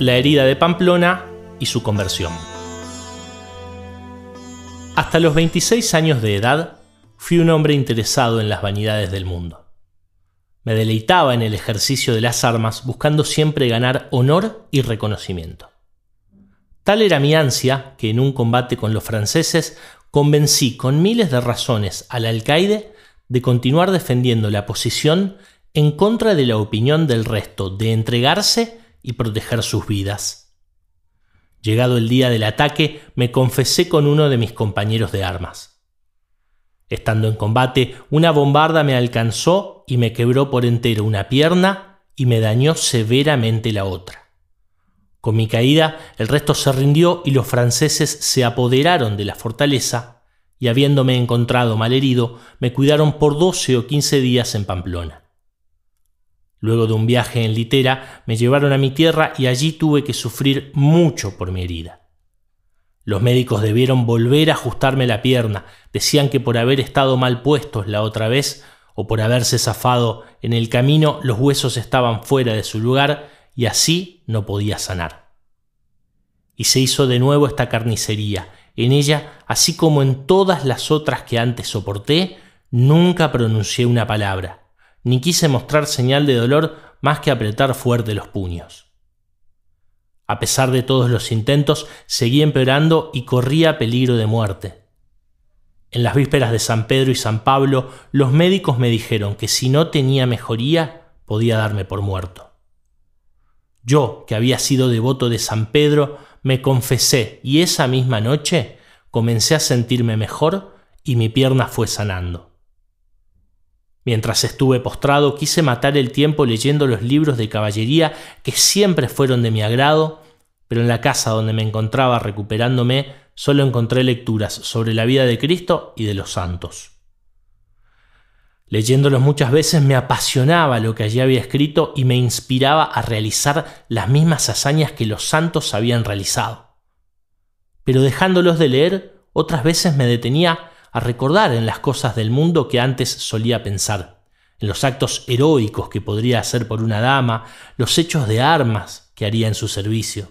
la herida de Pamplona y su conversión. Hasta los 26 años de edad fui un hombre interesado en las vanidades del mundo. Me deleitaba en el ejercicio de las armas buscando siempre ganar honor y reconocimiento. Tal era mi ansia que en un combate con los franceses convencí con miles de razones al alcaide de continuar defendiendo la posición en contra de la opinión del resto de entregarse y proteger sus vidas. Llegado el día del ataque, me confesé con uno de mis compañeros de armas. Estando en combate, una bombarda me alcanzó y me quebró por entero una pierna y me dañó severamente la otra. Con mi caída, el resto se rindió y los franceses se apoderaron de la fortaleza y habiéndome encontrado malherido, me cuidaron por doce o quince días en Pamplona. Luego de un viaje en litera, me llevaron a mi tierra y allí tuve que sufrir mucho por mi herida. Los médicos debieron volver a ajustarme la pierna, decían que por haber estado mal puestos la otra vez o por haberse zafado en el camino los huesos estaban fuera de su lugar y así no podía sanar. Y se hizo de nuevo esta carnicería. En ella, así como en todas las otras que antes soporté, nunca pronuncié una palabra, ni quise mostrar señal de dolor más que apretar fuerte los puños. A pesar de todos los intentos, seguí empeorando y corría peligro de muerte. En las vísperas de San Pedro y San Pablo, los médicos me dijeron que si no tenía mejoría, podía darme por muerto. Yo, que había sido devoto de San Pedro, me confesé y esa misma noche comencé a sentirme mejor y mi pierna fue sanando. Mientras estuve postrado quise matar el tiempo leyendo los libros de caballería que siempre fueron de mi agrado, pero en la casa donde me encontraba recuperándome solo encontré lecturas sobre la vida de Cristo y de los santos. Leyéndolos muchas veces me apasionaba lo que allí había escrito y me inspiraba a realizar las mismas hazañas que los santos habían realizado. Pero dejándolos de leer, otras veces me detenía a recordar en las cosas del mundo que antes solía pensar, en los actos heroicos que podría hacer por una dama, los hechos de armas que haría en su servicio.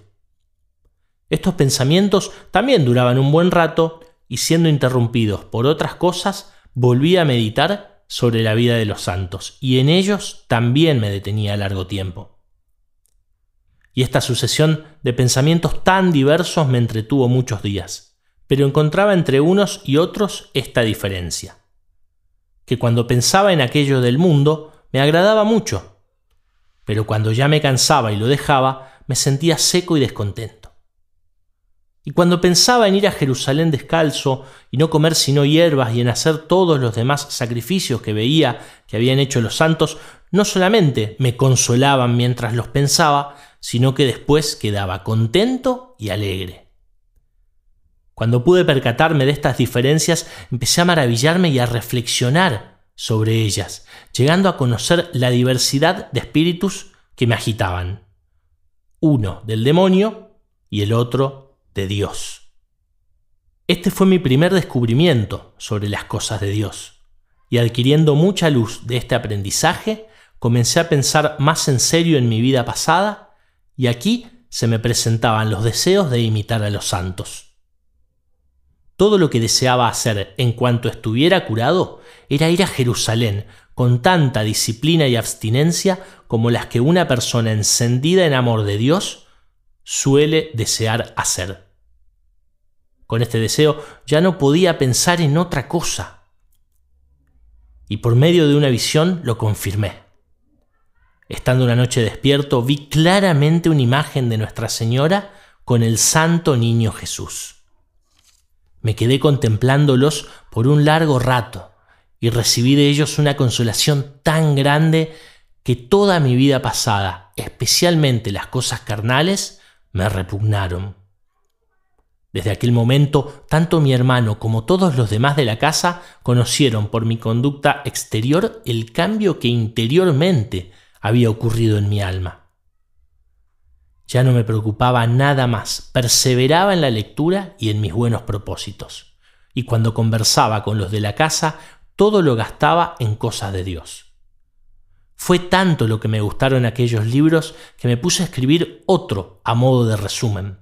Estos pensamientos también duraban un buen rato y siendo interrumpidos por otras cosas, volví a meditar sobre la vida de los santos, y en ellos también me detenía largo tiempo. Y esta sucesión de pensamientos tan diversos me entretuvo muchos días, pero encontraba entre unos y otros esta diferencia, que cuando pensaba en aquello del mundo me agradaba mucho, pero cuando ya me cansaba y lo dejaba, me sentía seco y descontento. Y cuando pensaba en ir a Jerusalén descalzo y no comer sino hierbas y en hacer todos los demás sacrificios que veía que habían hecho los santos, no solamente me consolaban mientras los pensaba, sino que después quedaba contento y alegre. Cuando pude percatarme de estas diferencias, empecé a maravillarme y a reflexionar sobre ellas, llegando a conocer la diversidad de espíritus que me agitaban. Uno del demonio y el otro de Dios. Este fue mi primer descubrimiento sobre las cosas de Dios, y adquiriendo mucha luz de este aprendizaje, comencé a pensar más en serio en mi vida pasada, y aquí se me presentaban los deseos de imitar a los santos. Todo lo que deseaba hacer en cuanto estuviera curado era ir a Jerusalén con tanta disciplina y abstinencia como las que una persona encendida en amor de Dios suele desear hacer. Con este deseo ya no podía pensar en otra cosa. Y por medio de una visión lo confirmé. Estando una noche despierto, vi claramente una imagen de Nuestra Señora con el Santo Niño Jesús. Me quedé contemplándolos por un largo rato y recibí de ellos una consolación tan grande que toda mi vida pasada, especialmente las cosas carnales, me repugnaron. Desde aquel momento, tanto mi hermano como todos los demás de la casa conocieron por mi conducta exterior el cambio que interiormente había ocurrido en mi alma. Ya no me preocupaba nada más, perseveraba en la lectura y en mis buenos propósitos, y cuando conversaba con los de la casa, todo lo gastaba en cosas de Dios. Fue tanto lo que me gustaron aquellos libros que me puse a escribir otro a modo de resumen.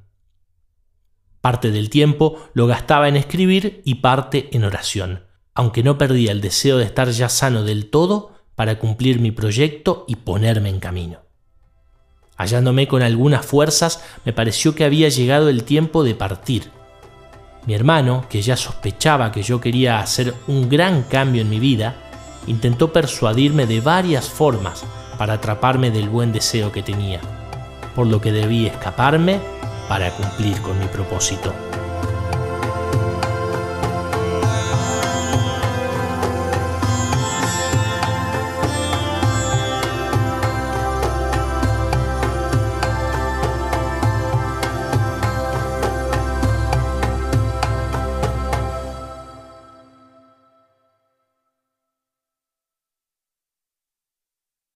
Parte del tiempo lo gastaba en escribir y parte en oración, aunque no perdía el deseo de estar ya sano del todo para cumplir mi proyecto y ponerme en camino. Hallándome con algunas fuerzas, me pareció que había llegado el tiempo de partir. Mi hermano, que ya sospechaba que yo quería hacer un gran cambio en mi vida, intentó persuadirme de varias formas para atraparme del buen deseo que tenía, por lo que debí escaparme para cumplir con mi propósito.